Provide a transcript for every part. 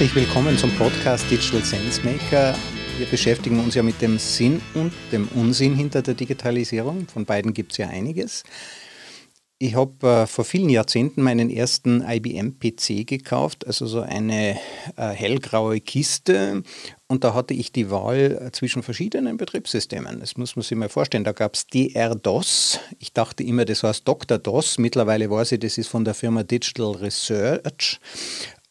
Herzlich willkommen zum Podcast Digital Sense Maker. Wir beschäftigen uns ja mit dem Sinn und dem Unsinn hinter der Digitalisierung. Von beiden gibt es ja einiges. Ich habe äh, vor vielen Jahrzehnten meinen ersten IBM-PC gekauft, also so eine äh, hellgraue Kiste. Und da hatte ich die Wahl äh, zwischen verschiedenen Betriebssystemen. Das muss man sich mal vorstellen. Da gab es DR-DOS. Ich dachte immer, das heißt Dr. DOS. Mittlerweile weiß ich, das ist von der Firma Digital Research.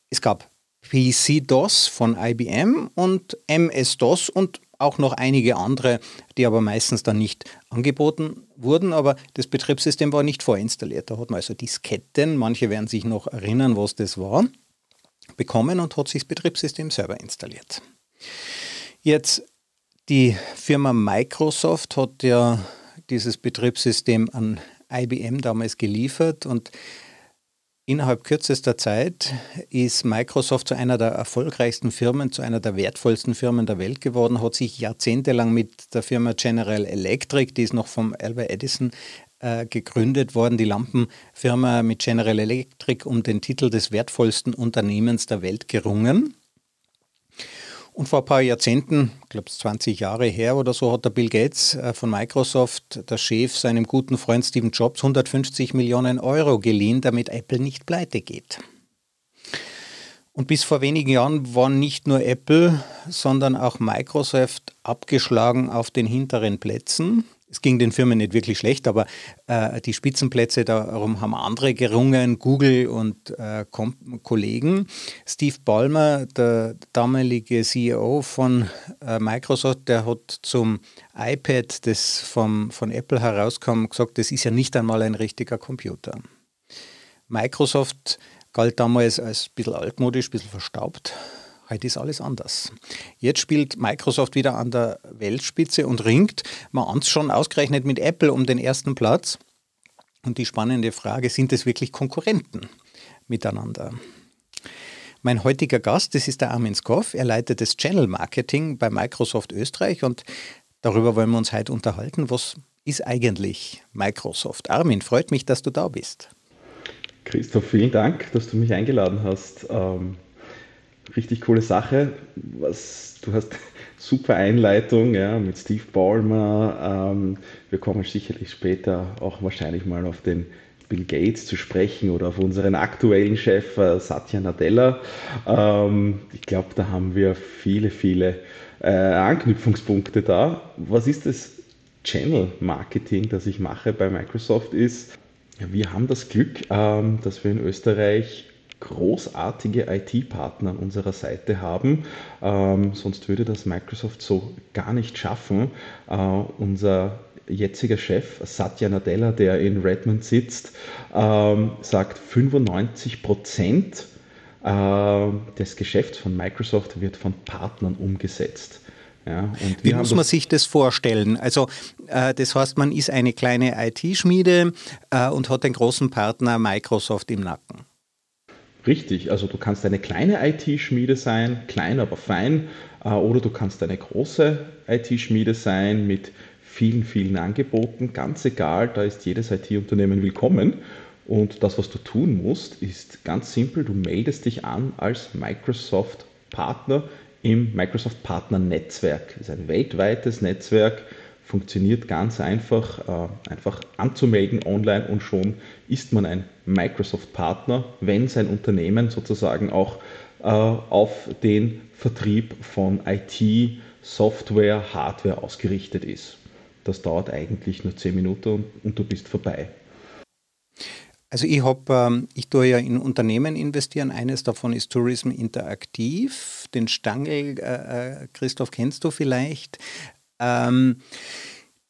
Es gab PC-DOS von IBM und MS-DOS und auch noch einige andere, die aber meistens dann nicht angeboten wurden, aber das Betriebssystem war nicht vorinstalliert. Da hat man also Disketten, manche werden sich noch erinnern, was das war, bekommen und hat sich das Betriebssystem selber installiert. Jetzt die Firma Microsoft hat ja dieses Betriebssystem an IBM damals geliefert und Innerhalb kürzester Zeit ist Microsoft zu einer der erfolgreichsten Firmen, zu einer der wertvollsten Firmen der Welt geworden, hat sich jahrzehntelang mit der Firma General Electric, die ist noch vom Albert Edison äh, gegründet worden, die Lampenfirma mit General Electric, um den Titel des wertvollsten Unternehmens der Welt gerungen. Und vor ein paar Jahrzehnten, ich glaube 20 Jahre her oder so, hat der Bill Gates äh, von Microsoft, der Chef, seinem guten Freund Steve Jobs 150 Millionen Euro geliehen, damit Apple nicht pleite geht. Und bis vor wenigen Jahren waren nicht nur Apple, sondern auch Microsoft abgeschlagen auf den hinteren Plätzen es ging den Firmen nicht wirklich schlecht, aber äh, die Spitzenplätze darum haben andere gerungen, Google und äh, Kollegen. Steve Ballmer, der damalige CEO von äh, Microsoft, der hat zum iPad, das vom, von Apple herauskam, gesagt, das ist ja nicht einmal ein richtiger Computer. Microsoft galt damals als ein bisschen altmodisch, ein bisschen verstaubt Heute ist alles anders. Jetzt spielt Microsoft wieder an der Weltspitze und ringt, man schon ausgerechnet mit Apple um den ersten Platz. Und die spannende Frage, sind es wirklich Konkurrenten miteinander? Mein heutiger Gast, das ist der Armin Skoff. Er leitet das Channel Marketing bei Microsoft Österreich und darüber wollen wir uns heute unterhalten. Was ist eigentlich Microsoft? Armin, freut mich, dass du da bist. Christoph, vielen Dank, dass du mich eingeladen hast. Ähm richtig coole Sache. Was, du hast super Einleitung ja, mit Steve Ballmer. Ähm, wir kommen sicherlich später auch wahrscheinlich mal auf den Bill Gates zu sprechen oder auf unseren aktuellen Chef äh, Satya Nadella. Ähm, ich glaube, da haben wir viele, viele äh, Anknüpfungspunkte da. Was ist das Channel Marketing, das ich mache bei Microsoft ist, wir haben das Glück, ähm, dass wir in Österreich großartige IT-Partner an unserer Seite haben. Ähm, sonst würde das Microsoft so gar nicht schaffen. Äh, unser jetziger Chef Satya Nadella, der in Redmond sitzt, ähm, sagt 95 Prozent äh, des Geschäfts von Microsoft wird von Partnern umgesetzt. Ja, Wie muss man sich das vorstellen? Also äh, das heißt, man ist eine kleine IT-Schmiede äh, und hat den großen Partner Microsoft im Nacken. Richtig, also du kannst eine kleine IT-Schmiede sein, klein aber fein, äh, oder du kannst eine große IT-Schmiede sein mit vielen, vielen Angeboten. Ganz egal, da ist jedes IT-Unternehmen willkommen. Und das, was du tun musst, ist ganz simpel, du meldest dich an als Microsoft-Partner im Microsoft Partner Netzwerk. Das ist ein weltweites Netzwerk funktioniert ganz einfach, äh, einfach anzumelden online und schon ist man ein Microsoft-Partner, wenn sein Unternehmen sozusagen auch äh, auf den Vertrieb von IT, Software, Hardware ausgerichtet ist. Das dauert eigentlich nur zehn Minuten und, du bist vorbei. Also ich habe, ähm, ich tue ja in Unternehmen investieren. Eines davon ist Tourism Interaktiv. Den Stangl, äh Christoph, kennst du vielleicht. Ähm,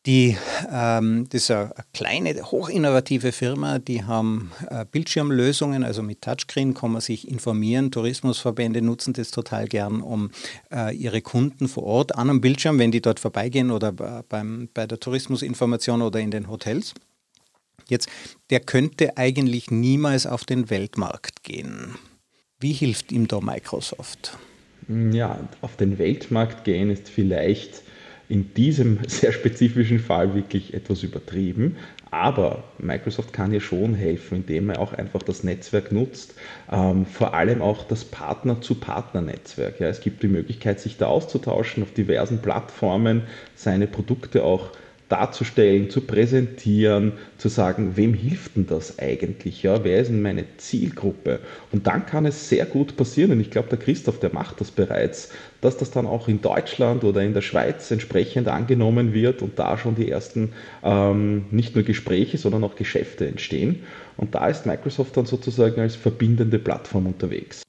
die, ähm, das ist eine kleine, hochinnovative Firma, die haben äh, Bildschirmlösungen, also mit Touchscreen kann man sich informieren. Tourismusverbände nutzen das total gern, um äh, ihre Kunden vor Ort an einem Bildschirm, wenn die dort vorbeigehen oder beim, bei der Tourismusinformation oder in den Hotels. Jetzt, der könnte eigentlich niemals auf den Weltmarkt gehen. Wie hilft ihm da Microsoft? Ja, auf den Weltmarkt gehen ist vielleicht in diesem sehr spezifischen Fall wirklich etwas übertrieben. Aber Microsoft kann ja schon helfen, indem er auch einfach das Netzwerk nutzt, ähm, vor allem auch das Partner-zu-Partner-Netzwerk. Ja, es gibt die Möglichkeit, sich da auszutauschen auf diversen Plattformen, seine Produkte auch darzustellen, zu präsentieren, zu sagen, wem hilft denn das eigentlich? Ja, wer ist denn meine Zielgruppe? Und dann kann es sehr gut passieren, und ich glaube, der Christoph, der macht das bereits, dass das dann auch in Deutschland oder in der Schweiz entsprechend angenommen wird und da schon die ersten ähm, nicht nur Gespräche, sondern auch Geschäfte entstehen. Und da ist Microsoft dann sozusagen als verbindende Plattform unterwegs.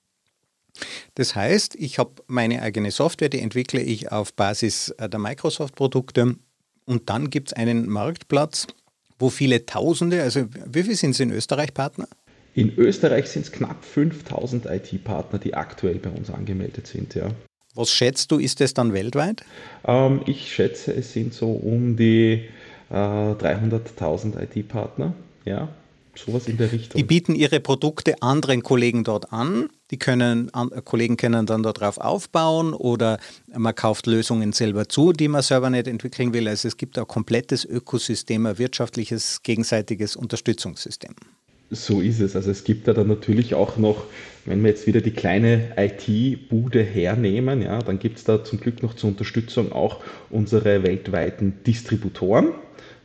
Das heißt, ich habe meine eigene Software, die entwickle ich auf Basis äh, der Microsoft-Produkte und dann gibt es einen Marktplatz, wo viele Tausende, also wie viele sind es in Österreich Partner? In Österreich sind es knapp 5000 IT-Partner, die aktuell bei uns angemeldet sind, ja. Was schätzt du, ist es dann weltweit? Ähm, ich schätze, es sind so um die äh, 300.000 IT-Partner, ja. Sowas in der Richtung. Die bieten ihre Produkte anderen Kollegen dort an. Die können, an, Kollegen können dann darauf aufbauen oder man kauft Lösungen selber zu, die man selber nicht entwickeln will. Also es gibt ein komplettes Ökosystem, ein wirtschaftliches, gegenseitiges Unterstützungssystem. So ist es. Also es gibt da dann natürlich auch noch, wenn wir jetzt wieder die kleine IT-Bude hernehmen, ja, dann gibt es da zum Glück noch zur Unterstützung auch unsere weltweiten Distributoren.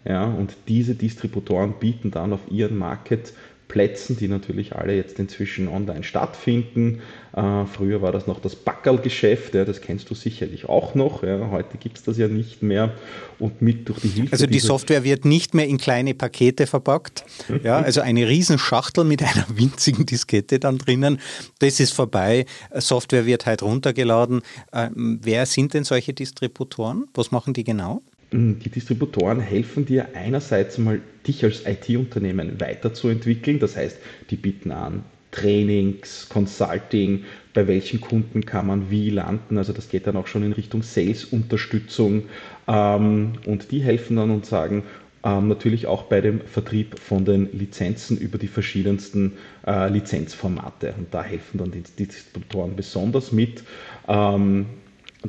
Ja, und diese Distributoren bieten dann auf ihren Marketplätzen, die natürlich alle jetzt inzwischen online stattfinden. Äh, früher war das noch das Backerl-Geschäft, ja, das kennst du sicherlich auch noch. Ja, heute gibt es das ja nicht mehr. Und mit durch die Hilfe. Also die Software wird nicht mehr in kleine Pakete verpackt. Ja, also eine Riesenschachtel mit einer winzigen Diskette dann drinnen. Das ist vorbei. Software wird halt runtergeladen. Äh, wer sind denn solche Distributoren? Was machen die genau? Die Distributoren helfen dir einerseits mal, dich als IT-Unternehmen weiterzuentwickeln. Das heißt, die bieten an Trainings, Consulting, bei welchen Kunden kann man wie landen. Also das geht dann auch schon in Richtung Sales-Unterstützung. Ähm, und die helfen dann und sagen, ähm, natürlich auch bei dem Vertrieb von den Lizenzen über die verschiedensten äh, Lizenzformate. Und da helfen dann die Distributoren besonders mit.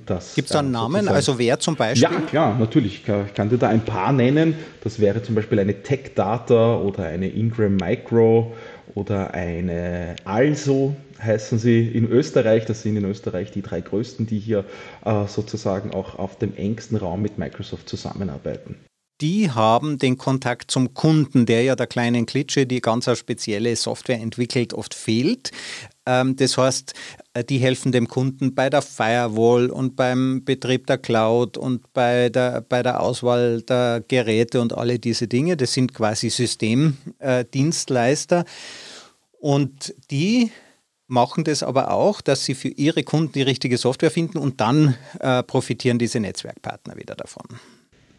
Gibt es da einen Namen? Also wer zum Beispiel? Ja, klar, natürlich. Ich kann dir da ein paar nennen. Das wäre zum Beispiel eine Tech Data oder eine Ingram Micro oder eine Also heißen sie in Österreich. Das sind in Österreich die drei größten, die hier äh, sozusagen auch auf dem engsten Raum mit Microsoft zusammenarbeiten die haben den Kontakt zum Kunden, der ja der kleinen Klitsche, die ganz spezielle Software entwickelt, oft fehlt. Ähm, das heißt, äh, die helfen dem Kunden bei der Firewall und beim Betrieb der Cloud und bei der, bei der Auswahl der Geräte und alle diese Dinge. Das sind quasi Systemdienstleister. Und die machen das aber auch, dass sie für ihre Kunden die richtige Software finden und dann äh, profitieren diese Netzwerkpartner wieder davon.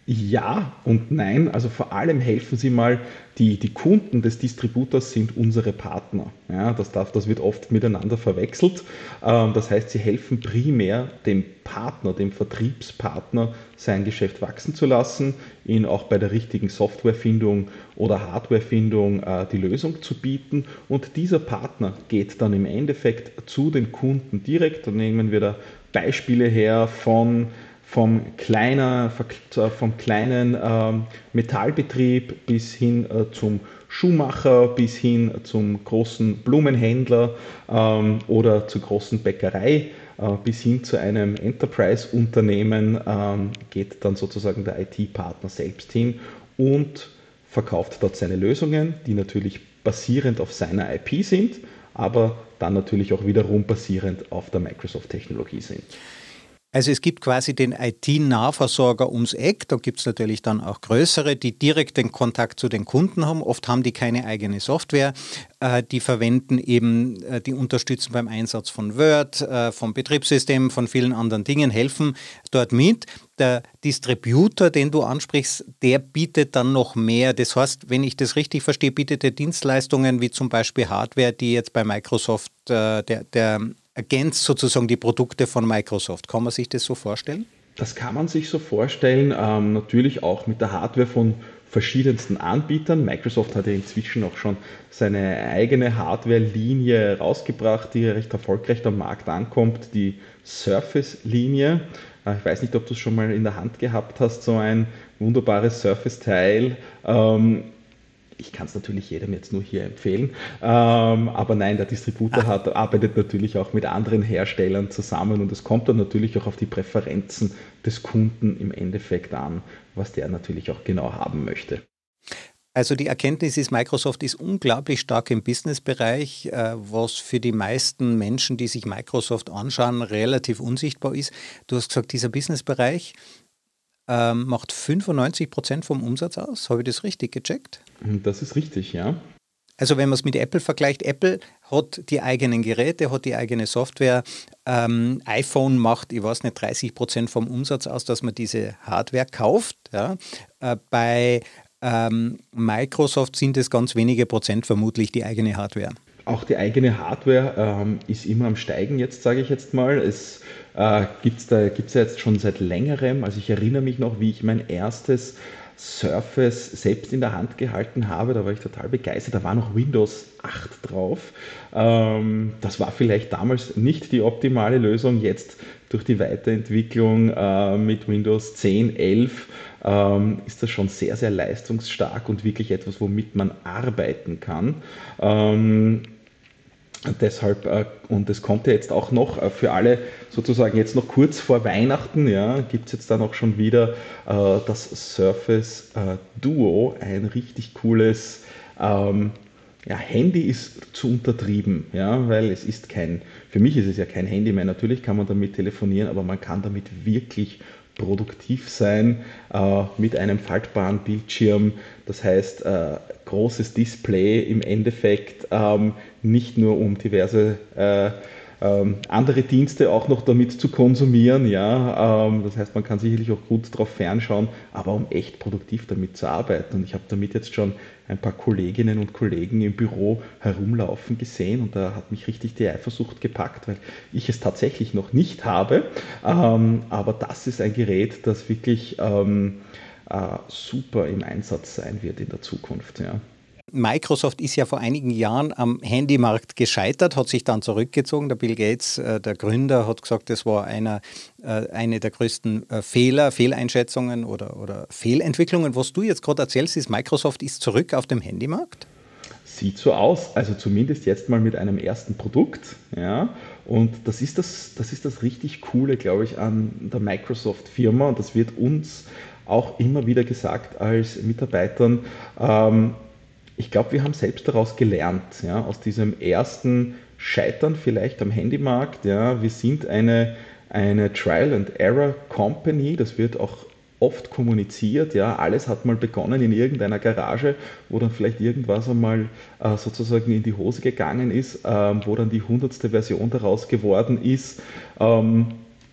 Ja und nein. Also vor allem helfen Sie mal, die, die Kunden des Distributors sind unsere Partner. Ja, das, darf, das wird oft miteinander verwechselt. Ähm, das heißt, sie helfen primär dem Partner, dem Vertriebspartner, sein Geschäft wachsen zu lassen, ihn auch bei der richtigen Softwarefindung oder Hardwarefindung äh, die Lösung zu bieten. Und dieser Partner geht dann im Endeffekt zu den Kunden direkt. Da nehmen wir da Beispiele her von vom, kleiner, vom kleinen ähm, Metallbetrieb bis hin äh, zum Schuhmacher, bis hin zum großen Blumenhändler ähm, oder zur großen Bäckerei, äh, bis hin zu einem Enterprise-Unternehmen ähm, geht dann sozusagen der IT-Partner selbst hin und verkauft dort seine Lösungen, die natürlich basierend auf seiner IP sind, aber dann natürlich auch wiederum basierend auf der Microsoft-Technologie sind. Also es gibt quasi den IT-Nahversorger ums Eck, da gibt es natürlich dann auch größere, die direkt den Kontakt zu den Kunden haben. Oft haben die keine eigene Software, äh, die verwenden eben, äh, die unterstützen beim Einsatz von Word, äh, vom Betriebssystem, von vielen anderen Dingen, helfen dort mit. Der Distributor, den du ansprichst, der bietet dann noch mehr. Das heißt, wenn ich das richtig verstehe, bietet er Dienstleistungen wie zum Beispiel Hardware, die jetzt bei Microsoft der, der ergänzt sozusagen die Produkte von Microsoft. Kann man sich das so vorstellen? Das kann man sich so vorstellen, ähm, natürlich auch mit der Hardware von verschiedensten Anbietern. Microsoft hat ja inzwischen auch schon seine eigene Hardware-Linie rausgebracht, die recht erfolgreich am Markt ankommt, die Surface-Linie. Äh, ich weiß nicht, ob du es schon mal in der Hand gehabt hast, so ein wunderbares Surface-Teil. Ähm, ich kann es natürlich jedem jetzt nur hier empfehlen. Ähm, aber nein, der Distributor ah. hat, arbeitet natürlich auch mit anderen Herstellern zusammen und es kommt dann natürlich auch auf die Präferenzen des Kunden im Endeffekt an, was der natürlich auch genau haben möchte. Also die Erkenntnis ist, Microsoft ist unglaublich stark im Businessbereich, äh, was für die meisten Menschen, die sich Microsoft anschauen, relativ unsichtbar ist. Du hast gesagt, dieser Businessbereich ähm, macht 95 Prozent vom Umsatz aus. Habe ich das richtig gecheckt? Das ist richtig, ja. Also wenn man es mit Apple vergleicht, Apple hat die eigenen Geräte, hat die eigene Software. Ähm, iPhone macht, ich weiß nicht, 30 Prozent vom Umsatz aus, dass man diese Hardware kauft. Ja. Äh, bei ähm, Microsoft sind es ganz wenige Prozent vermutlich die eigene Hardware. Auch die eigene Hardware ähm, ist immer am Steigen jetzt, sage ich jetzt mal. Es äh, gibt es da gibt's ja jetzt schon seit längerem. Also ich erinnere mich noch, wie ich mein erstes Surface selbst in der Hand gehalten habe. Da war ich total begeistert. Da war noch Windows 8 drauf. Ähm, das war vielleicht damals nicht die optimale Lösung. Jetzt durch die Weiterentwicklung äh, mit Windows 10, 11 ähm, ist das schon sehr, sehr leistungsstark und wirklich etwas, womit man arbeiten kann. Ähm, deshalb, äh, und es kommt ja jetzt auch noch äh, für alle sozusagen jetzt noch kurz vor Weihnachten, ja, gibt es jetzt dann auch schon wieder äh, das Surface Duo, ein richtig cooles ähm, ja, Handy ist zu untertrieben, ja, weil es ist kein, für mich ist es ja kein Handy mehr. Natürlich kann man damit telefonieren, aber man kann damit wirklich produktiv sein äh, mit einem faltbaren Bildschirm. Das heißt, äh, großes Display im Endeffekt, ähm, nicht nur um diverse äh, ähm, andere Dienste auch noch damit zu konsumieren. Ja, ähm, das heißt, man kann sicherlich auch gut darauf fernschauen, aber um echt produktiv damit zu arbeiten. Und ich habe damit jetzt schon ein paar Kolleginnen und Kollegen im Büro herumlaufen gesehen und da hat mich richtig die Eifersucht gepackt, weil ich es tatsächlich noch nicht habe. Ähm, aber das ist ein Gerät, das wirklich ähm, äh, super im Einsatz sein wird in der Zukunft. Ja. Microsoft ist ja vor einigen Jahren am Handymarkt gescheitert, hat sich dann zurückgezogen. Der Bill Gates, äh, der Gründer, hat gesagt, das war einer, äh, eine der größten äh, Fehler, Fehleinschätzungen oder, oder Fehlentwicklungen. Was du jetzt gerade erzählst, ist, Microsoft ist zurück auf dem Handymarkt? Sieht so aus, also zumindest jetzt mal mit einem ersten Produkt. Ja. Und das ist das, das ist das richtig Coole, glaube ich, an der Microsoft-Firma. Und das wird uns auch immer wieder gesagt als Mitarbeitern. Ähm, ich glaube, wir haben selbst daraus gelernt, ja, aus diesem ersten Scheitern vielleicht am Handymarkt. Ja, wir sind eine, eine Trial and Error Company, das wird auch oft kommuniziert, ja, alles hat mal begonnen in irgendeiner Garage, wo dann vielleicht irgendwas einmal äh, sozusagen in die Hose gegangen ist, ähm, wo dann die hundertste Version daraus geworden ist. Ähm,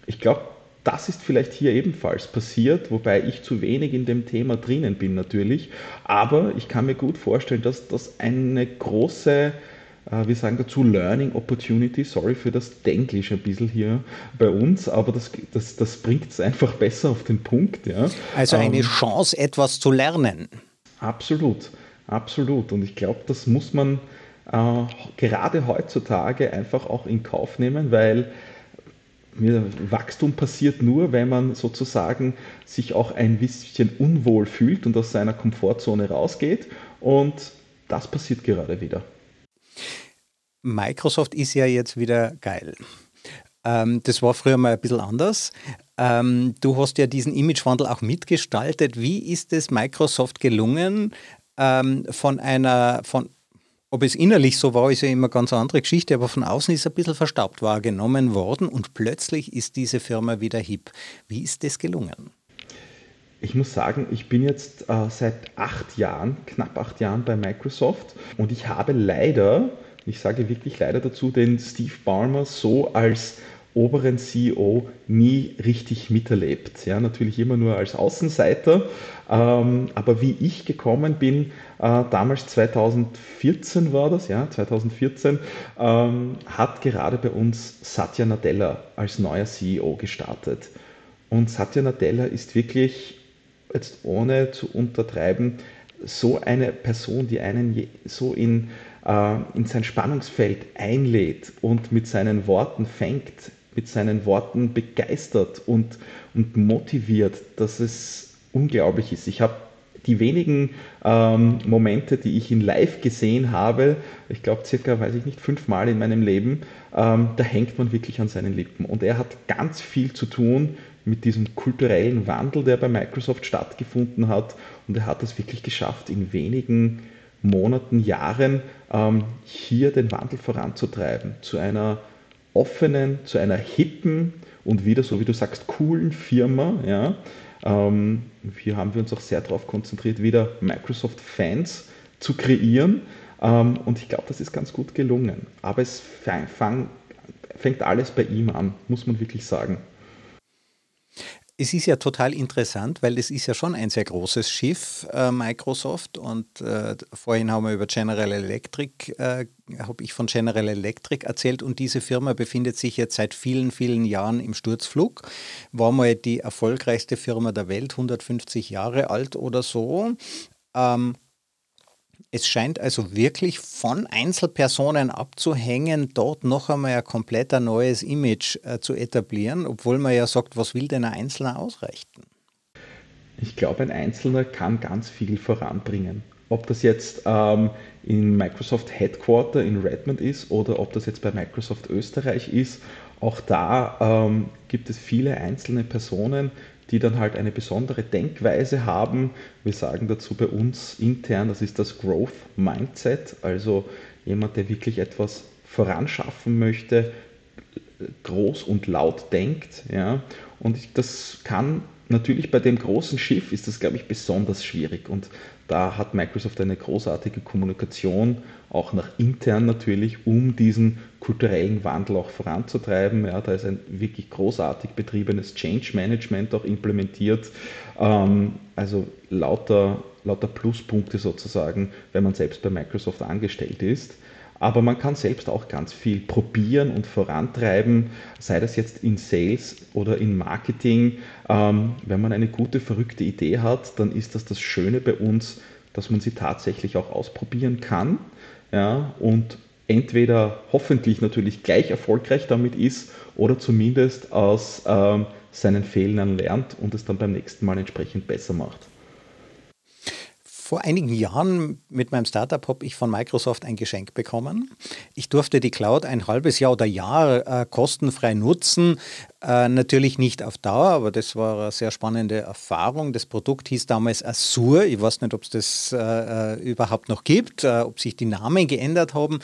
ich glaube, das ist vielleicht hier ebenfalls passiert, wobei ich zu wenig in dem Thema drinnen bin natürlich. Aber ich kann mir gut vorstellen, dass das eine große, äh, wir sagen dazu Learning Opportunity, sorry für das Denglisch ein bisschen hier bei uns, aber das, das, das bringt es einfach besser auf den Punkt. Ja. Also eine ähm, Chance, etwas zu lernen. Absolut, absolut. Und ich glaube, das muss man äh, gerade heutzutage einfach auch in Kauf nehmen, weil Wachstum passiert nur, wenn man sozusagen sich auch ein bisschen unwohl fühlt und aus seiner Komfortzone rausgeht. Und das passiert gerade wieder. Microsoft ist ja jetzt wieder geil. Ähm, das war früher mal ein bisschen anders. Ähm, du hast ja diesen Imagewandel auch mitgestaltet. Wie ist es Microsoft gelungen, ähm, von einer, von ob es innerlich so war, ist ja immer ganz andere Geschichte, aber von außen ist ein bisschen verstaubt wahrgenommen worden und plötzlich ist diese Firma wieder hip. Wie ist das gelungen? Ich muss sagen, ich bin jetzt äh, seit acht Jahren, knapp acht Jahren bei Microsoft und ich habe leider, ich sage wirklich leider dazu, den Steve Ballmer so als oberen CEO nie richtig miterlebt. Ja, natürlich immer nur als Außenseiter. Ähm, aber wie ich gekommen bin, äh, damals 2014 war das, ja, 2014, ähm, hat gerade bei uns Satya Nadella als neuer CEO gestartet. Und Satya Nadella ist wirklich, jetzt ohne zu untertreiben, so eine Person, die einen so in, äh, in sein Spannungsfeld einlädt und mit seinen Worten fängt, mit seinen Worten begeistert und, und motiviert, dass es unglaublich ist. Ich habe die wenigen ähm, Momente, die ich ihn live gesehen habe, ich glaube circa, weiß ich nicht, fünfmal in meinem Leben, ähm, da hängt man wirklich an seinen Lippen. Und er hat ganz viel zu tun mit diesem kulturellen Wandel, der bei Microsoft stattgefunden hat. Und er hat es wirklich geschafft, in wenigen Monaten, Jahren ähm, hier den Wandel voranzutreiben zu einer offenen, zu einer hippen und wieder, so wie du sagst, coolen Firma. Ja. Ähm, hier haben wir uns auch sehr darauf konzentriert, wieder Microsoft-Fans zu kreieren. Ähm, und ich glaube, das ist ganz gut gelungen. Aber es fang, fängt alles bei ihm an, muss man wirklich sagen es ist ja total interessant, weil es ist ja schon ein sehr großes Schiff, äh, Microsoft. Und äh, vorhin haben wir über General Electric, äh, habe ich von General Electric erzählt. Und diese Firma befindet sich jetzt seit vielen, vielen Jahren im Sturzflug. War mal die erfolgreichste Firma der Welt, 150 Jahre alt oder so. Ähm, es scheint also wirklich von Einzelpersonen abzuhängen, dort noch einmal ein komplett neues Image äh, zu etablieren, obwohl man ja sagt, was will denn ein Einzelner ausrichten? Ich glaube, ein Einzelner kann ganz viel voranbringen. Ob das jetzt ähm, in Microsoft Headquarter in Redmond ist oder ob das jetzt bei Microsoft Österreich ist, auch da ähm, gibt es viele einzelne Personen, die dann halt eine besondere Denkweise haben. Wir sagen dazu bei uns intern, das ist das Growth Mindset, also jemand, der wirklich etwas voranschaffen möchte, groß und laut denkt. Ja. Und das kann natürlich bei dem großen Schiff ist das, glaube ich, besonders schwierig. Und da hat Microsoft eine großartige Kommunikation, auch nach intern natürlich, um diesen kulturellen Wandel auch voranzutreiben. Ja, da ist ein wirklich großartig betriebenes Change Management auch implementiert. Ähm, also lauter, lauter Pluspunkte sozusagen, wenn man selbst bei Microsoft angestellt ist. Aber man kann selbst auch ganz viel probieren und vorantreiben, sei das jetzt in Sales oder in Marketing. Ähm, wenn man eine gute, verrückte Idee hat, dann ist das das Schöne bei uns, dass man sie tatsächlich auch ausprobieren kann. Ja, und entweder hoffentlich natürlich gleich erfolgreich damit ist oder zumindest aus ähm, seinen Fehlern lernt und es dann beim nächsten Mal entsprechend besser macht. Vor einigen Jahren mit meinem Startup habe ich von Microsoft ein Geschenk bekommen. Ich durfte die Cloud ein halbes Jahr oder Jahr äh, kostenfrei nutzen. Äh, natürlich nicht auf Dauer, aber das war eine sehr spannende Erfahrung. Das Produkt hieß damals Azure. Ich weiß nicht, ob es das äh, äh, überhaupt noch gibt, äh, ob sich die Namen geändert haben.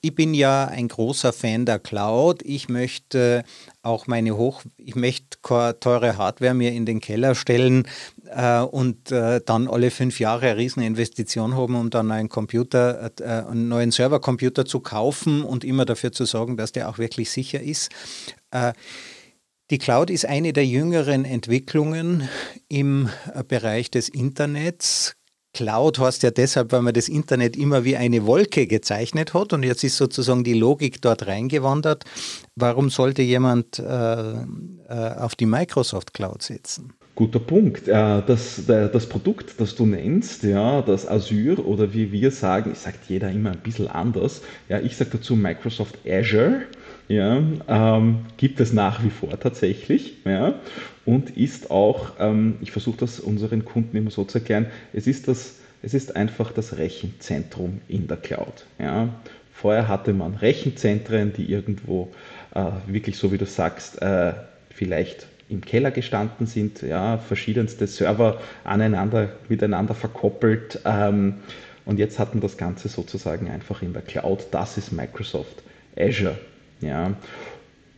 Ich bin ja ein großer Fan der Cloud. Ich möchte auch meine Hoch, ich möchte keine teure Hardware mir in den Keller stellen äh, und äh, dann alle fünf Jahre eine Rieseninvestition haben, um dann einen Computer, äh, einen neuen Servercomputer zu kaufen und immer dafür zu sorgen, dass der auch wirklich sicher ist. Äh, die Cloud ist eine der jüngeren Entwicklungen im äh, Bereich des Internets. Cloud heißt ja deshalb, weil man das Internet immer wie eine Wolke gezeichnet hat und jetzt ist sozusagen die Logik dort reingewandert. Warum sollte jemand äh, äh, auf die Microsoft Cloud setzen? Guter Punkt. Äh, das, das Produkt, das du nennst, ja, das Azure oder wie wir sagen, sagt jeder immer ein bisschen anders. Ja, ich sage dazu Microsoft Azure ja, ähm, gibt es nach wie vor tatsächlich ja, und ist auch, ähm, ich versuche das unseren Kunden immer so zu erklären, es ist, das, es ist einfach das Rechenzentrum in der Cloud. Ja. Vorher hatte man Rechenzentren, die irgendwo äh, wirklich, so wie du sagst, äh, vielleicht im Keller gestanden sind, ja, verschiedenste Server aneinander, miteinander verkoppelt. Ähm, und jetzt hatten das Ganze sozusagen einfach in der Cloud. Das ist Microsoft Azure. Ja.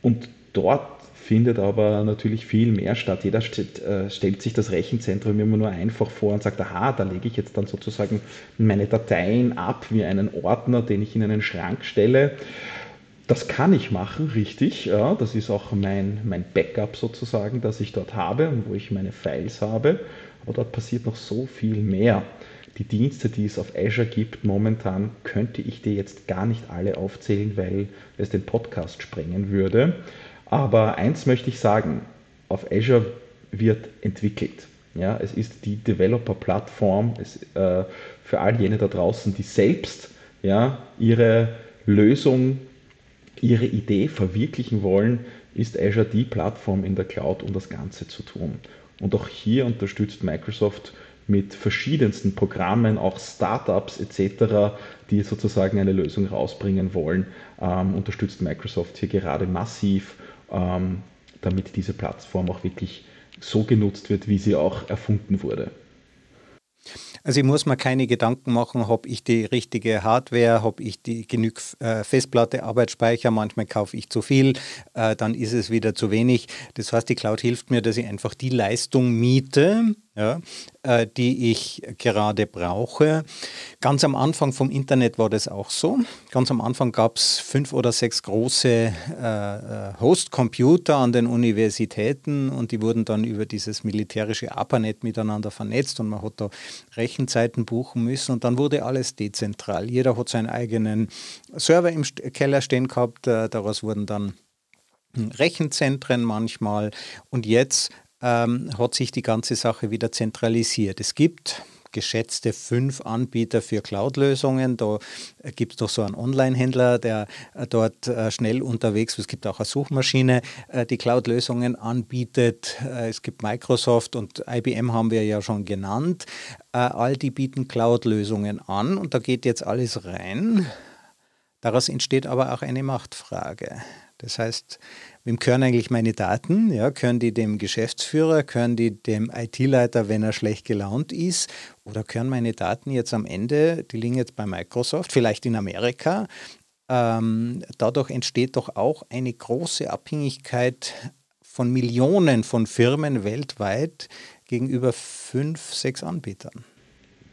Und dort findet aber natürlich viel mehr statt. Jeder stellt, äh, stellt, sich das Rechenzentrum immer nur einfach vor und sagt, aha, da lege ich jetzt dann sozusagen meine Dateien ab wie einen Ordner, den ich in einen Schrank stelle. Das kann ich machen, richtig. Ja, das ist auch mein, mein Backup sozusagen, das ich dort habe und wo ich meine Files habe. Aber dort passiert noch so viel mehr die Dienste, die es auf Azure gibt, momentan könnte ich dir jetzt gar nicht alle aufzählen, weil es den Podcast sprengen würde. Aber eins möchte ich sagen, auf Azure wird entwickelt. Ja, es ist die Developer-Plattform äh, für all jene da draußen, die selbst ja, ihre Lösung, ihre Idee verwirklichen wollen, ist Azure die Plattform in der Cloud, um das Ganze zu tun. Und auch hier unterstützt Microsoft mit verschiedensten Programmen, auch Startups etc., die sozusagen eine Lösung rausbringen wollen, ähm, unterstützt Microsoft hier gerade massiv, ähm, damit diese Plattform auch wirklich so genutzt wird, wie sie auch erfunden wurde. Also ich muss mir keine Gedanken machen, habe ich die richtige Hardware, habe ich die genug äh, Festplatte, Arbeitsspeicher, manchmal kaufe ich zu viel, äh, dann ist es wieder zu wenig. Das heißt, die Cloud hilft mir, dass ich einfach die Leistung miete, ja, äh, die ich gerade brauche. Ganz am Anfang vom Internet war das auch so. Ganz am Anfang gab es fünf oder sechs große äh, äh, Host-Computer an den Universitäten und die wurden dann über dieses militärische ARPANET miteinander vernetzt und man hat da Rechenzeiten buchen müssen und dann wurde alles dezentral. Jeder hat seinen eigenen Server im Keller stehen gehabt, äh, daraus wurden dann Rechenzentren manchmal und jetzt ähm, hat sich die ganze Sache wieder zentralisiert. Es gibt geschätzte fünf Anbieter für Cloud-Lösungen. Da gibt es doch so einen Online-Händler, der äh, dort äh, schnell unterwegs ist. Es gibt auch eine Suchmaschine, äh, die Cloud-Lösungen anbietet. Es gibt Microsoft und IBM haben wir ja schon genannt. All die bieten Cloud-Lösungen an und da geht jetzt alles rein. Daraus entsteht aber auch eine Machtfrage. Das heißt, Wem gehören eigentlich meine Daten? Ja, gehören die dem Geschäftsführer, gehören die dem IT-Leiter, wenn er schlecht gelaunt ist? Oder gehören meine Daten jetzt am Ende, die liegen jetzt bei Microsoft, vielleicht in Amerika? Ähm, dadurch entsteht doch auch eine große Abhängigkeit von Millionen von Firmen weltweit gegenüber fünf, sechs Anbietern.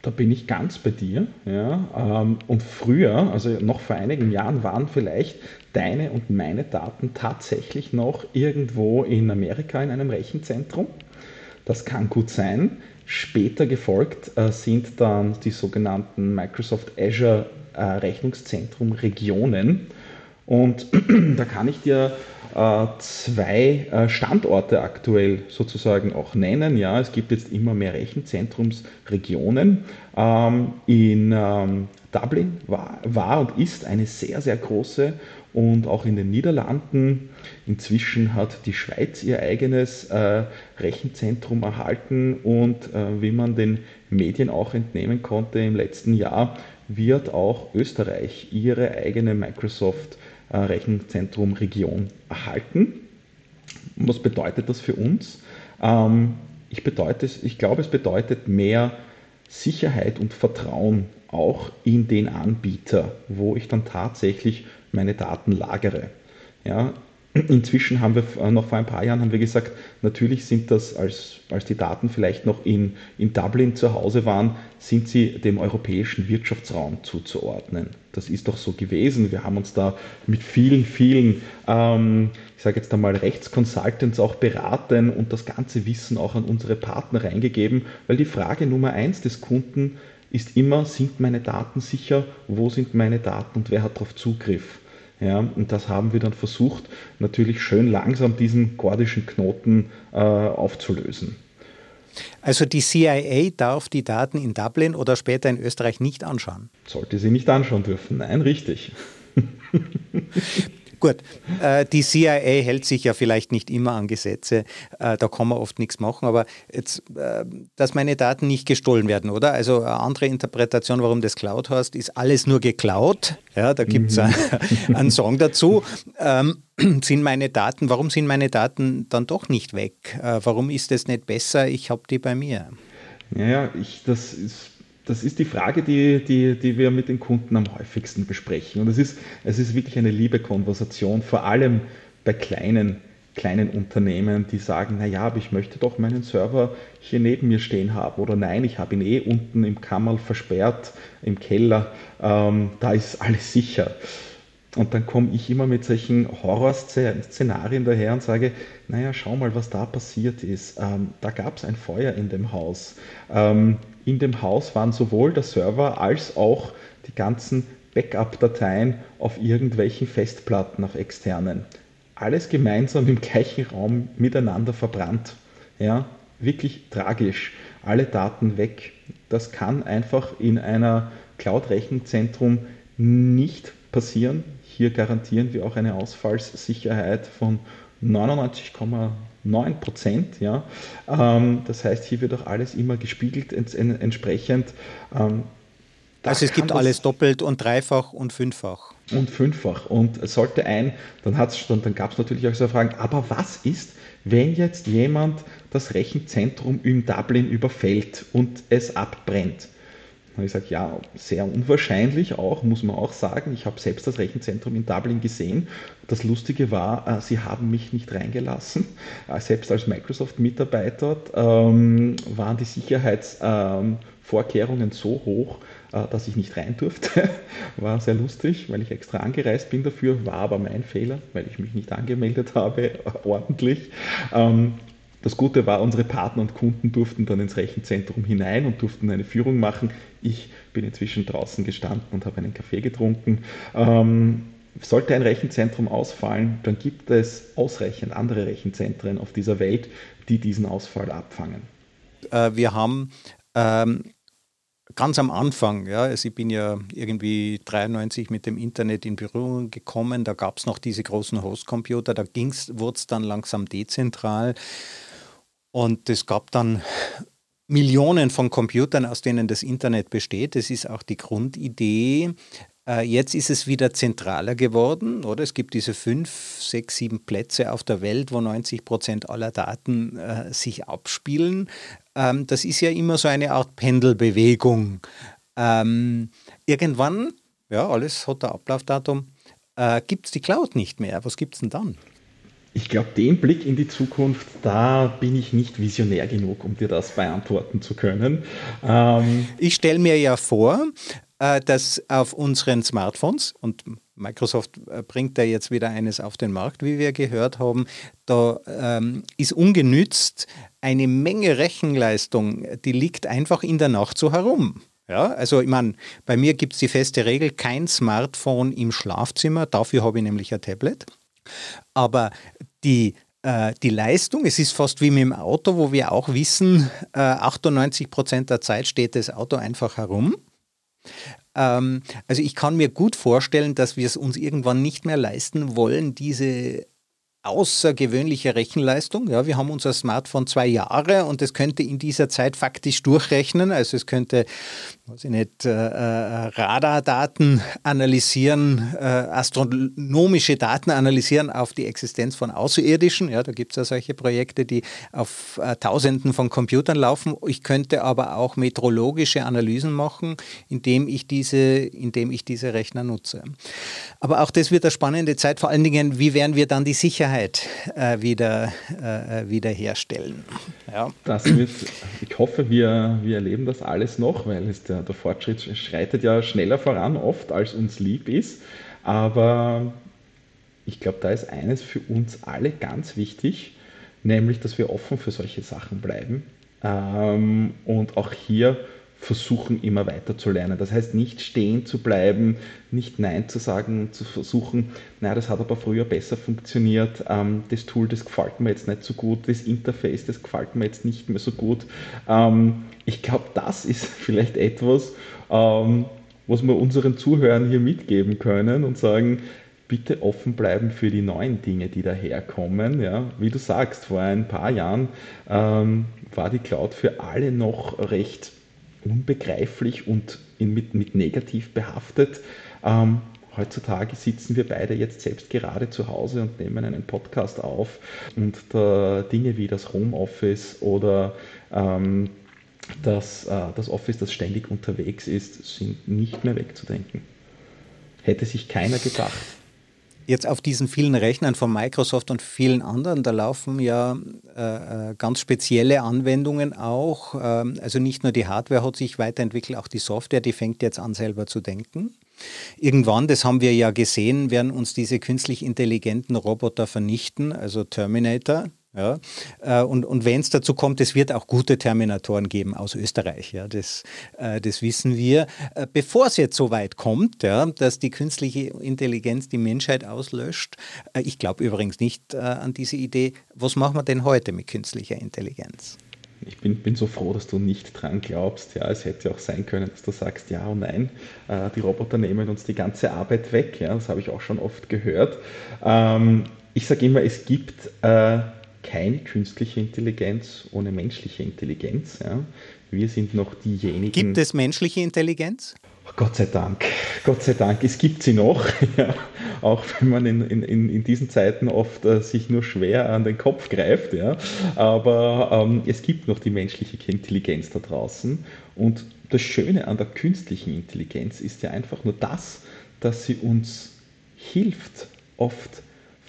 Da bin ich ganz bei dir. Ja. Ähm, und früher, also noch vor einigen Jahren, waren vielleicht deine und meine Daten tatsächlich noch irgendwo in Amerika in einem Rechenzentrum. Das kann gut sein. Später gefolgt äh, sind dann die sogenannten Microsoft Azure äh, Rechnungszentrum Regionen. Und da kann ich dir zwei äh, Standorte aktuell sozusagen auch nennen. Ja, es gibt jetzt immer mehr Rechenzentrumsregionen. Ähm, in ähm, Dublin war, und ist eine sehr, sehr große und auch in den Niederlanden. Inzwischen hat die Schweiz ihr eigenes äh, Rechenzentrum erhalten und äh, wie man den Medien auch entnehmen konnte im letzten Jahr, wird auch Österreich ihre eigene Microsoft äh, Rechenzentrum Region erhalten. Was bedeutet das für uns? Ähm, ich, bedeutet, ich glaube, es bedeutet mehr Sicherheit und Vertrauen auch in den Anbieter, wo ich dann tatsächlich meine Daten lagere. Ja, Inzwischen haben wir äh, noch vor ein paar Jahren haben wir gesagt, natürlich sind das, als, als die Daten vielleicht noch in, in Dublin zu Hause waren, sind sie dem europäischen Wirtschaftsraum zuzuordnen. Das ist doch so gewesen. Wir haben uns da mit vielen, vielen, ähm, ich sage jetzt einmal Rechtsconsultants auch beraten und das ganze Wissen auch an unsere Partner reingegeben, weil die Frage Nummer eins des Kunden ist immer, sind meine Daten sicher, wo sind meine Daten und wer hat darauf Zugriff? Ja, und das haben wir dann versucht, natürlich schön langsam diesen gordischen Knoten äh, aufzulösen. Also die CIA darf die Daten in Dublin oder später in Österreich nicht anschauen? Sollte sie nicht anschauen dürfen. Nein, richtig. Gut, äh, die CIA hält sich ja vielleicht nicht immer an Gesetze, äh, da kann man oft nichts machen, aber jetzt, äh, dass meine Daten nicht gestohlen werden, oder? Also eine andere Interpretation, warum das Cloud heißt, ist alles nur geklaut. Ja, da gibt es mhm. einen Song dazu. Ähm, sind meine Daten, warum sind meine Daten dann doch nicht weg? Äh, warum ist es nicht besser? Ich habe die bei mir. Ja, ich, das ist das ist die Frage, die, die, die wir mit den Kunden am häufigsten besprechen. Und es ist, es ist wirklich eine liebe Konversation, vor allem bei kleinen, kleinen Unternehmen, die sagen, naja, aber ich möchte doch meinen Server hier neben mir stehen haben. Oder nein, ich habe ihn eh unten im Kammerl versperrt, im Keller, ähm, da ist alles sicher. Und dann komme ich immer mit solchen Horrorszenarien daher und sage, naja, schau mal, was da passiert ist. Ähm, da gab es ein Feuer in dem Haus. Ähm, in dem Haus waren sowohl der Server als auch die ganzen Backup-Dateien auf irgendwelchen Festplatten, auf externen. Alles gemeinsam im gleichen Raum miteinander verbrannt. Ja, wirklich tragisch. Alle Daten weg. Das kann einfach in einer Cloud-Rechenzentrum nicht passieren. Hier garantieren wir auch eine Ausfallssicherheit von 99,9 Prozent. Ja. Ähm, das heißt, hier wird auch alles immer gespiegelt ents entsprechend. Ähm, also es gibt alles doppelt und dreifach und fünffach. Und fünffach. Und es sollte ein, dann, dann, dann gab es natürlich auch so Fragen, aber was ist, wenn jetzt jemand das Rechenzentrum in Dublin überfällt und es abbrennt? Habe ich gesagt, ja, sehr unwahrscheinlich auch, muss man auch sagen. Ich habe selbst das Rechenzentrum in Dublin gesehen. Das Lustige war, äh, sie haben mich nicht reingelassen. Äh, selbst als Microsoft-Mitarbeiter ähm, waren die Sicherheitsvorkehrungen so hoch, äh, dass ich nicht rein durfte. War sehr lustig, weil ich extra angereist bin dafür, war aber mein Fehler, weil ich mich nicht angemeldet habe, ordentlich. Das Gute war, unsere Partner und Kunden durften dann ins Rechenzentrum hinein und durften eine Führung machen. Ich bin inzwischen draußen gestanden und habe einen Kaffee getrunken. Ähm, sollte ein Rechenzentrum ausfallen, dann gibt es ausreichend andere Rechenzentren auf dieser Welt, die diesen Ausfall abfangen. Äh, wir haben ähm, ganz am Anfang, ja, also ich bin ja irgendwie 93 mit dem Internet in Berührung gekommen, da gab es noch diese großen Hostcomputer, da wurde es dann langsam dezentral. Und es gab dann Millionen von Computern, aus denen das Internet besteht. Das ist auch die Grundidee. Äh, jetzt ist es wieder zentraler geworden, oder? Es gibt diese fünf, sechs, sieben Plätze auf der Welt, wo 90 Prozent aller Daten äh, sich abspielen. Ähm, das ist ja immer so eine Art Pendelbewegung. Ähm, irgendwann, ja, alles hat ein Ablaufdatum, äh, gibt es die Cloud nicht mehr. Was gibt es denn dann? Ich glaube, den Blick in die Zukunft, da bin ich nicht visionär genug, um dir das beantworten zu können. Ähm ich stelle mir ja vor, äh, dass auf unseren Smartphones, und Microsoft äh, bringt da jetzt wieder eines auf den Markt, wie wir gehört haben, da ähm, ist ungenützt eine Menge Rechenleistung, die liegt einfach in der Nacht so herum. Ja, also ich meine, bei mir gibt es die feste Regel, kein Smartphone im Schlafzimmer, dafür habe ich nämlich ein Tablet. Aber die äh, die Leistung, es ist fast wie mit dem Auto, wo wir auch wissen, 98 äh, Prozent der Zeit steht das Auto einfach herum. Ähm, also ich kann mir gut vorstellen, dass wir es uns irgendwann nicht mehr leisten wollen, diese außergewöhnliche Rechenleistung. Ja, wir haben unser Smartphone zwei Jahre und es könnte in dieser Zeit faktisch durchrechnen. Also es könnte, weiß ich nicht, äh, äh, Radardaten analysieren, äh, astronomische Daten analysieren auf die Existenz von Außerirdischen. Ja, da gibt es ja solche Projekte, die auf äh, Tausenden von Computern laufen. Ich könnte aber auch meteorologische Analysen machen, indem ich diese, indem ich diese Rechner nutze. Aber auch das wird eine spannende Zeit. Vor allen Dingen, wie werden wir dann die Sicherheit äh, wieder, äh, wiederherstellen. Ja. Das wird, ich hoffe, wir, wir erleben das alles noch, weil der, der Fortschritt schreitet ja schneller voran, oft als uns lieb ist. Aber ich glaube, da ist eines für uns alle ganz wichtig, nämlich, dass wir offen für solche Sachen bleiben. Ähm, und auch hier versuchen, immer weiter zu lernen. Das heißt, nicht stehen zu bleiben, nicht Nein zu sagen, zu versuchen, naja, das hat aber früher besser funktioniert, ähm, das Tool, das gefällt mir jetzt nicht so gut, das Interface, das gefällt mir jetzt nicht mehr so gut. Ähm, ich glaube, das ist vielleicht etwas, ähm, was wir unseren Zuhörern hier mitgeben können und sagen, bitte offen bleiben für die neuen Dinge, die daherkommen. Ja, wie du sagst, vor ein paar Jahren ähm, war die Cloud für alle noch recht unbegreiflich und in, mit, mit negativ behaftet. Ähm, heutzutage sitzen wir beide jetzt selbst gerade zu Hause und nehmen einen Podcast auf und Dinge wie das Homeoffice oder ähm, das, äh, das Office, das ständig unterwegs ist, sind nicht mehr wegzudenken. Hätte sich keiner gedacht jetzt auf diesen vielen Rechnern von Microsoft und vielen anderen, da laufen ja äh, äh, ganz spezielle Anwendungen auch. Ähm, also nicht nur die Hardware hat sich weiterentwickelt, auch die Software, die fängt jetzt an selber zu denken. Irgendwann, das haben wir ja gesehen, werden uns diese künstlich intelligenten Roboter vernichten, also Terminator, ja, äh, und, und wenn es dazu kommt, es wird auch gute Terminatoren geben aus Österreich. Ja, das, äh, das wissen wir. Äh, bevor es jetzt so weit kommt, ja, dass die künstliche Intelligenz die Menschheit auslöscht, ich glaube übrigens nicht an diese Idee. Was machen wir denn heute mit künstlicher Intelligenz? Ich bin, bin so froh, dass du nicht dran glaubst. Ja, es hätte auch sein können, dass du sagst, ja und nein, die Roboter nehmen uns die ganze Arbeit weg. Ja, das habe ich auch schon oft gehört. Ähm, ich sage immer, es gibt äh, keine künstliche Intelligenz ohne menschliche Intelligenz. Ja. Wir sind noch diejenigen. Gibt es menschliche Intelligenz? Gott sei Dank, Gott sei Dank, es gibt sie noch, ja. auch wenn man in, in, in diesen Zeiten oft äh, sich nur schwer an den Kopf greift. Ja. Aber ähm, es gibt noch die menschliche Intelligenz da draußen. Und das Schöne an der künstlichen Intelligenz ist ja einfach nur das, dass sie uns hilft, oft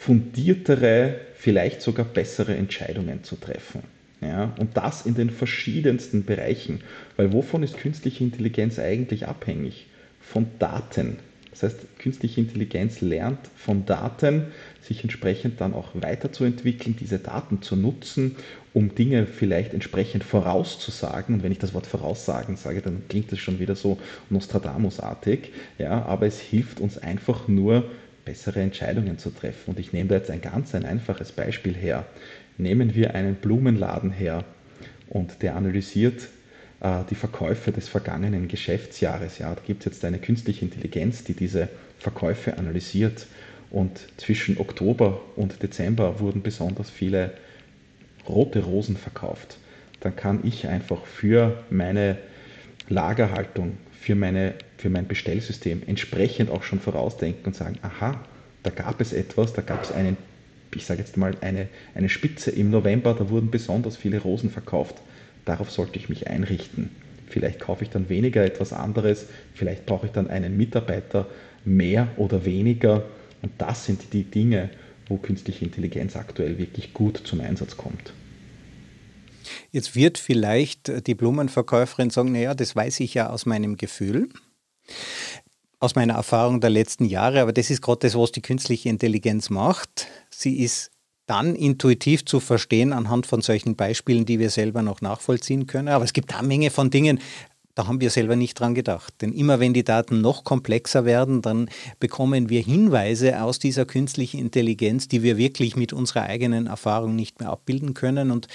fundiertere, vielleicht sogar bessere Entscheidungen zu treffen. Ja, und das in den verschiedensten Bereichen. Weil wovon ist künstliche Intelligenz eigentlich abhängig? Von Daten. Das heißt, künstliche Intelligenz lernt von Daten, sich entsprechend dann auch weiterzuentwickeln, diese Daten zu nutzen, um Dinge vielleicht entsprechend vorauszusagen. Und wenn ich das Wort voraussagen sage, dann klingt das schon wieder so Nostradamus-artig. Ja, aber es hilft uns einfach nur, bessere Entscheidungen zu treffen. Und ich nehme da jetzt ein ganz ein einfaches Beispiel her. Nehmen wir einen Blumenladen her und der analysiert äh, die Verkäufe des vergangenen Geschäftsjahres. Ja, da gibt es jetzt eine künstliche Intelligenz, die diese Verkäufe analysiert. Und zwischen Oktober und Dezember wurden besonders viele rote Rosen verkauft. Dann kann ich einfach für meine Lagerhaltung, für, meine, für mein Bestellsystem entsprechend auch schon vorausdenken und sagen, aha, da gab es etwas, da gab es einen ich sage jetzt mal, eine, eine Spitze im November, da wurden besonders viele Rosen verkauft. Darauf sollte ich mich einrichten. Vielleicht kaufe ich dann weniger etwas anderes, vielleicht brauche ich dann einen Mitarbeiter mehr oder weniger. Und das sind die Dinge, wo künstliche Intelligenz aktuell wirklich gut zum Einsatz kommt. Jetzt wird vielleicht die Blumenverkäuferin sagen, naja, das weiß ich ja aus meinem Gefühl aus meiner Erfahrung der letzten Jahre, aber das ist gerade das, was die künstliche Intelligenz macht. Sie ist dann intuitiv zu verstehen anhand von solchen Beispielen, die wir selber noch nachvollziehen können. Aber es gibt eine Menge von Dingen, da haben wir selber nicht dran gedacht. Denn immer wenn die Daten noch komplexer werden, dann bekommen wir Hinweise aus dieser künstlichen Intelligenz, die wir wirklich mit unserer eigenen Erfahrung nicht mehr abbilden können. Und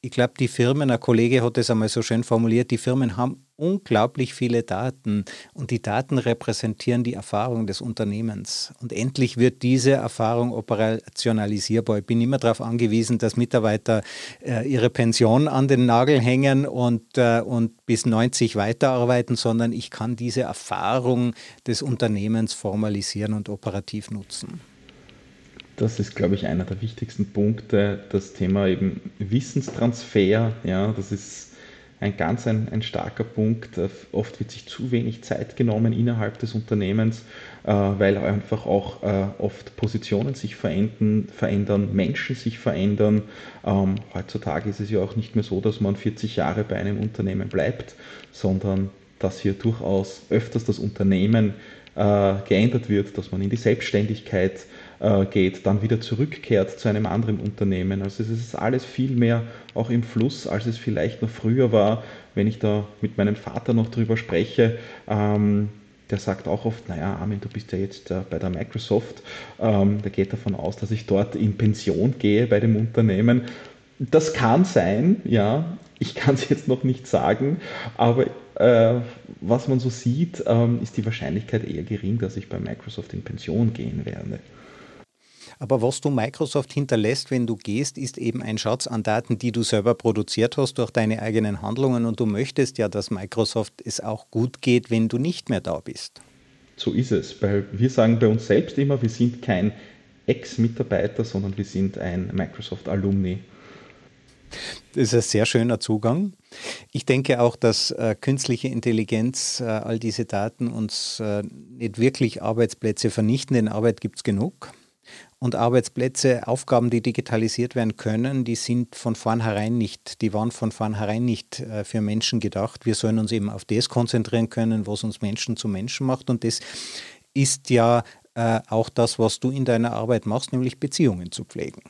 ich glaube, die Firmen, ein Kollege hat es einmal so schön formuliert, die Firmen haben unglaublich viele Daten und die Daten repräsentieren die Erfahrung des Unternehmens. Und endlich wird diese Erfahrung operationalisierbar. Ich bin immer darauf angewiesen, dass Mitarbeiter äh, ihre Pension an den Nagel hängen und, äh, und bis 90 weiterarbeiten, sondern ich kann diese Erfahrung des Unternehmens formalisieren und operativ nutzen. Das ist, glaube ich, einer der wichtigsten Punkte. Das Thema eben Wissenstransfer, ja, das ist ein ganz ein, ein starker Punkt. Oft wird sich zu wenig Zeit genommen innerhalb des Unternehmens, äh, weil einfach auch äh, oft Positionen sich verändern, verändern Menschen sich verändern. Ähm, heutzutage ist es ja auch nicht mehr so, dass man 40 Jahre bei einem Unternehmen bleibt, sondern dass hier durchaus öfters das Unternehmen äh, geändert wird, dass man in die Selbstständigkeit äh, geht, dann wieder zurückkehrt zu einem anderen Unternehmen. Also es ist alles viel mehr auch im Fluss, als es vielleicht noch früher war, wenn ich da mit meinem Vater noch drüber spreche. Ähm, der sagt auch oft, naja, Armin, du bist ja jetzt äh, bei der Microsoft. Ähm, der geht davon aus, dass ich dort in Pension gehe bei dem Unternehmen. Das kann sein, ja. Ich kann es jetzt noch nicht sagen, aber äh, was man so sieht, ähm, ist die Wahrscheinlichkeit eher gering, dass ich bei Microsoft in Pension gehen werde. Aber was du Microsoft hinterlässt, wenn du gehst, ist eben ein Schatz an Daten, die du selber produziert hast durch deine eigenen Handlungen. Und du möchtest ja, dass Microsoft es auch gut geht, wenn du nicht mehr da bist. So ist es. Wir sagen bei uns selbst immer, wir sind kein Ex-Mitarbeiter, sondern wir sind ein Microsoft-Alumni. Das ist ein sehr schöner Zugang. Ich denke auch, dass äh, künstliche Intelligenz, äh, all diese Daten uns äh, nicht wirklich Arbeitsplätze vernichten, denn Arbeit gibt es genug. Und Arbeitsplätze, Aufgaben, die digitalisiert werden können, die sind von vornherein nicht, die waren von vornherein nicht äh, für Menschen gedacht. Wir sollen uns eben auf das konzentrieren können, was uns Menschen zu Menschen macht. Und das ist ja äh, auch das, was du in deiner Arbeit machst, nämlich Beziehungen zu pflegen.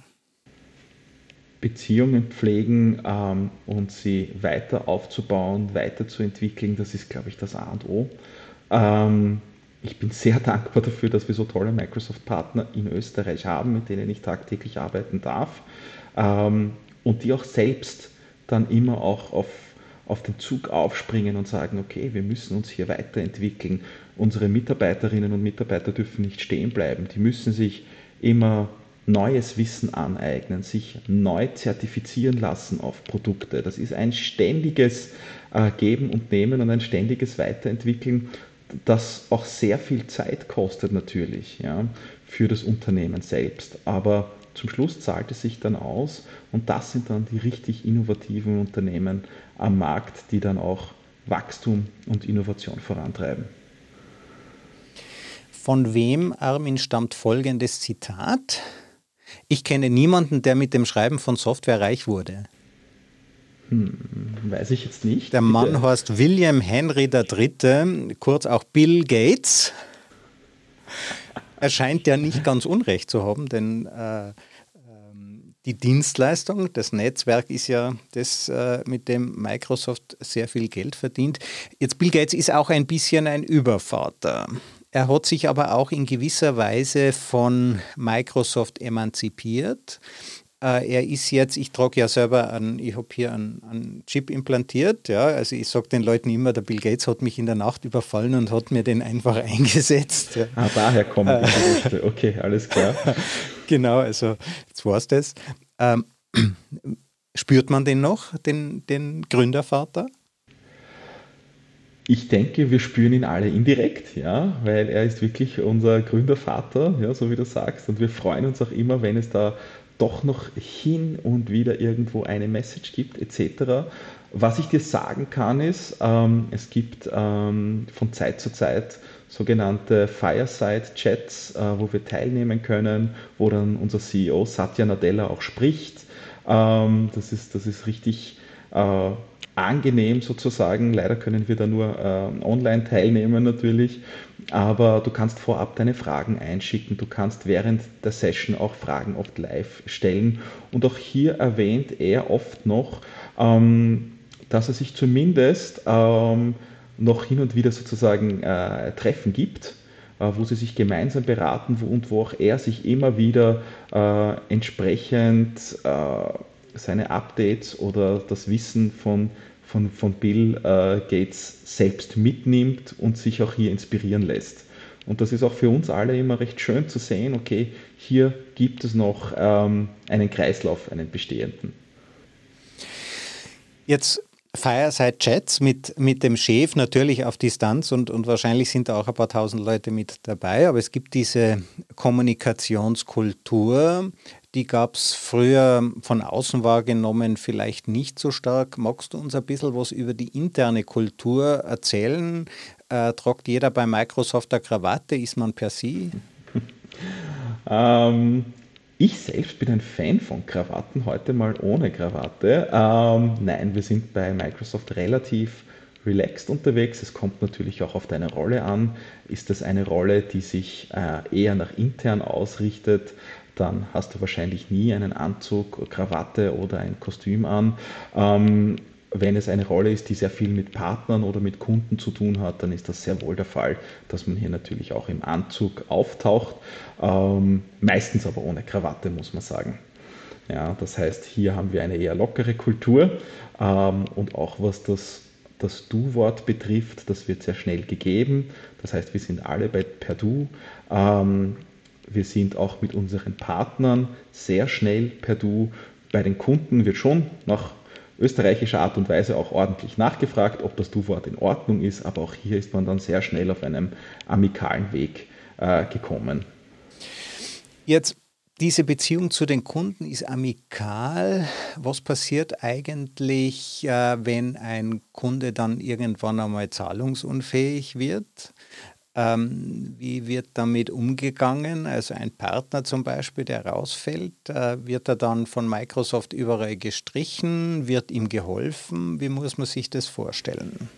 Beziehungen pflegen ähm, und sie weiter aufzubauen, weiterzuentwickeln, das ist, glaube ich, das A und O. Ähm, ich bin sehr dankbar dafür, dass wir so tolle Microsoft-Partner in Österreich haben, mit denen ich tagtäglich arbeiten darf ähm, und die auch selbst dann immer auch auf, auf den Zug aufspringen und sagen, okay, wir müssen uns hier weiterentwickeln. Unsere Mitarbeiterinnen und Mitarbeiter dürfen nicht stehen bleiben, die müssen sich immer neues Wissen aneignen, sich neu zertifizieren lassen auf Produkte. Das ist ein ständiges äh, Geben und Nehmen und ein ständiges Weiterentwickeln, das auch sehr viel Zeit kostet natürlich ja, für das Unternehmen selbst. Aber zum Schluss zahlt es sich dann aus und das sind dann die richtig innovativen Unternehmen am Markt, die dann auch Wachstum und Innovation vorantreiben. Von wem, Armin, stammt folgendes Zitat? Ich kenne niemanden, der mit dem Schreiben von Software reich wurde. Hm, weiß ich jetzt nicht. Der Mann Bitte. heißt William Henry III., kurz auch Bill Gates. Er scheint ja nicht ganz Unrecht zu haben, denn äh, ähm, die Dienstleistung, das Netzwerk ist ja das, äh, mit dem Microsoft sehr viel Geld verdient. Jetzt Bill Gates ist auch ein bisschen ein Übervater. Er hat sich aber auch in gewisser Weise von Microsoft emanzipiert. Äh, er ist jetzt, ich trage ja selber an, ich habe hier einen, einen, Chip implantiert, ja, also ich sage den Leuten immer, der Bill Gates hat mich in der Nacht überfallen und hat mir den einfach eingesetzt. Ja. Ah, daher kommen die Gerüchte, okay, alles klar. genau, also jetzt war es das. Ähm, spürt man den noch, den, den Gründervater? Ich denke, wir spüren ihn alle indirekt, ja, weil er ist wirklich unser Gründervater, ja, so wie du sagst. Und wir freuen uns auch immer, wenn es da doch noch hin und wieder irgendwo eine Message gibt, etc. Was ich dir sagen kann, ist, ähm, es gibt ähm, von Zeit zu Zeit sogenannte Fireside-Chats, äh, wo wir teilnehmen können, wo dann unser CEO Satya Nadella auch spricht. Ähm, das, ist, das ist richtig äh, angenehm sozusagen. Leider können wir da nur äh, online teilnehmen natürlich, aber du kannst vorab deine Fragen einschicken. Du kannst während der Session auch Fragen oft live stellen. Und auch hier erwähnt er oft noch, ähm, dass er sich zumindest ähm, noch hin und wieder sozusagen äh, Treffen gibt äh, wo sie sich gemeinsam beraten und wo auch er sich immer wieder äh, entsprechend äh, seine Updates oder das Wissen von, von, von Bill äh, Gates selbst mitnimmt und sich auch hier inspirieren lässt. Und das ist auch für uns alle immer recht schön zu sehen, okay, hier gibt es noch ähm, einen Kreislauf, einen bestehenden. Jetzt Fireside-Chats mit, mit dem Chef natürlich auf Distanz und, und wahrscheinlich sind da auch ein paar tausend Leute mit dabei, aber es gibt diese Kommunikationskultur, die gab es früher von außen wahrgenommen vielleicht nicht so stark. Magst du uns ein bisschen was über die interne Kultur erzählen? Äh, tragt jeder bei Microsoft eine Krawatte? Ist man per Sie? ähm, ich selbst bin ein Fan von Krawatten, heute mal ohne Krawatte. Ähm, nein, wir sind bei Microsoft relativ relaxed unterwegs. Es kommt natürlich auch auf deine Rolle an. Ist das eine Rolle, die sich äh, eher nach intern ausrichtet? dann hast du wahrscheinlich nie einen Anzug, Krawatte oder ein Kostüm an. Ähm, wenn es eine Rolle ist, die sehr viel mit Partnern oder mit Kunden zu tun hat, dann ist das sehr wohl der Fall, dass man hier natürlich auch im Anzug auftaucht, ähm, meistens aber ohne Krawatte, muss man sagen. Ja, das heißt, hier haben wir eine eher lockere Kultur ähm, und auch was das, das Du-Wort betrifft, das wird sehr schnell gegeben. Das heißt, wir sind alle bei, per Du. Ähm, wir sind auch mit unseren Partnern sehr schnell per Du. Bei den Kunden wird schon nach österreichischer Art und Weise auch ordentlich nachgefragt, ob das Du-Wort in Ordnung ist, aber auch hier ist man dann sehr schnell auf einem amikalen Weg äh, gekommen. Jetzt diese Beziehung zu den Kunden ist amikal. Was passiert eigentlich, äh, wenn ein Kunde dann irgendwann einmal zahlungsunfähig wird? Ähm, wie wird damit umgegangen? Also ein Partner zum Beispiel, der rausfällt, äh, wird er dann von Microsoft überall gestrichen? Wird ihm geholfen? Wie muss man sich das vorstellen?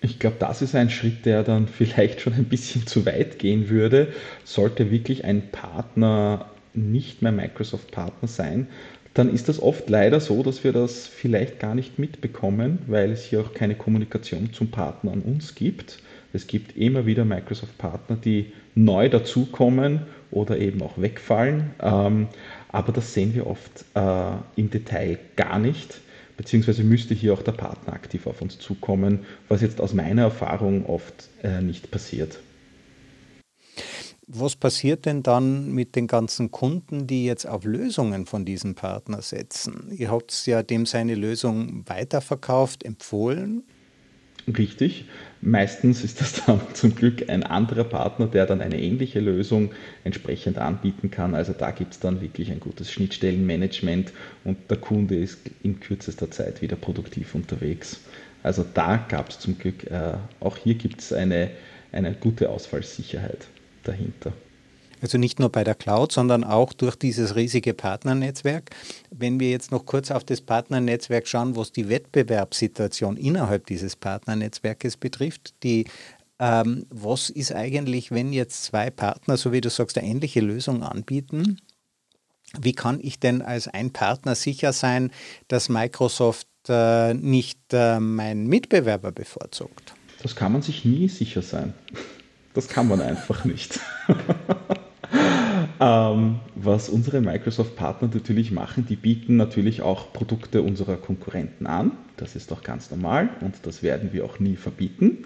Ich glaube, das ist ein Schritt, der dann vielleicht schon ein bisschen zu weit gehen würde. Sollte wirklich ein Partner nicht mehr Microsoft-Partner sein, dann ist das oft leider so, dass wir das vielleicht gar nicht mitbekommen, weil es hier auch keine Kommunikation zum Partner an uns gibt. Es gibt immer wieder Microsoft-Partner, die neu dazukommen oder eben auch wegfallen. Ähm, aber das sehen wir oft äh, im Detail gar nicht, beziehungsweise müsste hier auch der Partner aktiv auf uns zukommen, was jetzt aus meiner Erfahrung oft äh, nicht passiert. was passiert denn dann mit den ganzen Kunden, die jetzt auf Lösungen von diesem Partner setzen? Ihr habt ja dem seine Lösung weiterverkauft, empfohlen. Richtig. Meistens ist das dann zum Glück ein anderer Partner, der dann eine ähnliche Lösung entsprechend anbieten kann. Also da gibt es dann wirklich ein gutes Schnittstellenmanagement und der Kunde ist in kürzester Zeit wieder produktiv unterwegs. Also da gab es zum Glück, äh, auch hier gibt es eine, eine gute Ausfallsicherheit dahinter. Also nicht nur bei der Cloud, sondern auch durch dieses riesige Partnernetzwerk. Wenn wir jetzt noch kurz auf das Partnernetzwerk schauen, was die Wettbewerbssituation innerhalb dieses Partnernetzwerkes betrifft, die ähm, was ist eigentlich, wenn jetzt zwei Partner, so wie du sagst, eine ähnliche Lösung anbieten? Wie kann ich denn als ein Partner sicher sein, dass Microsoft äh, nicht äh, meinen Mitbewerber bevorzugt? Das kann man sich nie sicher sein. Das kann man einfach nicht. ähm, was unsere Microsoft-Partner natürlich machen, die bieten natürlich auch Produkte unserer Konkurrenten an. Das ist doch ganz normal und das werden wir auch nie verbieten,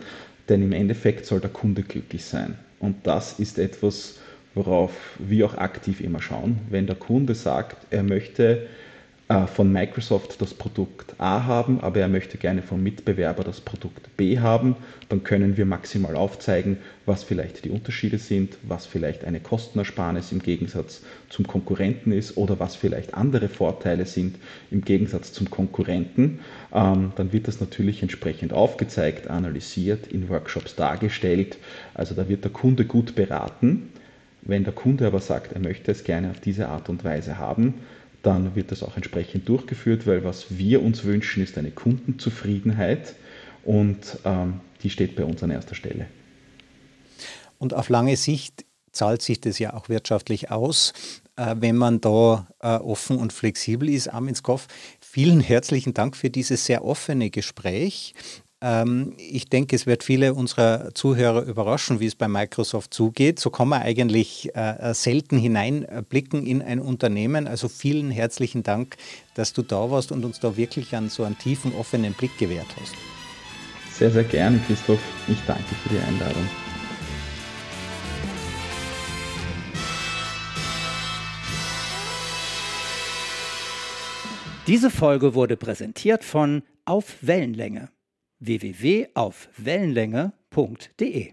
denn im Endeffekt soll der Kunde glücklich sein. Und das ist etwas, worauf wir auch aktiv immer schauen. Wenn der Kunde sagt, er möchte äh, von Microsoft das Produkt A haben, aber er möchte gerne vom Mitbewerber das Produkt B haben, dann können wir maximal aufzeigen, was vielleicht die Unterschiede sind, was vielleicht eine Kostenersparnis im Gegensatz zum Konkurrenten ist oder was vielleicht andere Vorteile sind im Gegensatz zum Konkurrenten. Ähm, dann wird das natürlich entsprechend aufgezeigt, analysiert, in Workshops dargestellt. Also da wird der Kunde gut beraten. Wenn der Kunde aber sagt, er möchte es gerne auf diese Art und Weise haben, dann wird das auch entsprechend durchgeführt, weil was wir uns wünschen, ist eine Kundenzufriedenheit und ähm, die steht bei uns an erster Stelle. Und auf lange Sicht zahlt sich das ja auch wirtschaftlich aus, äh, wenn man da äh, offen und flexibel ist. Armin Skoff, vielen herzlichen Dank für dieses sehr offene Gespräch. Ähm, ich denke, es wird viele unserer Zuhörer überraschen, wie es bei Microsoft zugeht. So kann man eigentlich äh, selten hineinblicken in ein Unternehmen. Also vielen herzlichen Dank, dass du da warst und uns da wirklich an so einen tiefen, offenen Blick gewährt hast. Sehr, sehr gerne, Christoph. Ich danke für die Einladung. Diese Folge wurde präsentiert von Auf Wellenlänge www.aufwellenlänge.de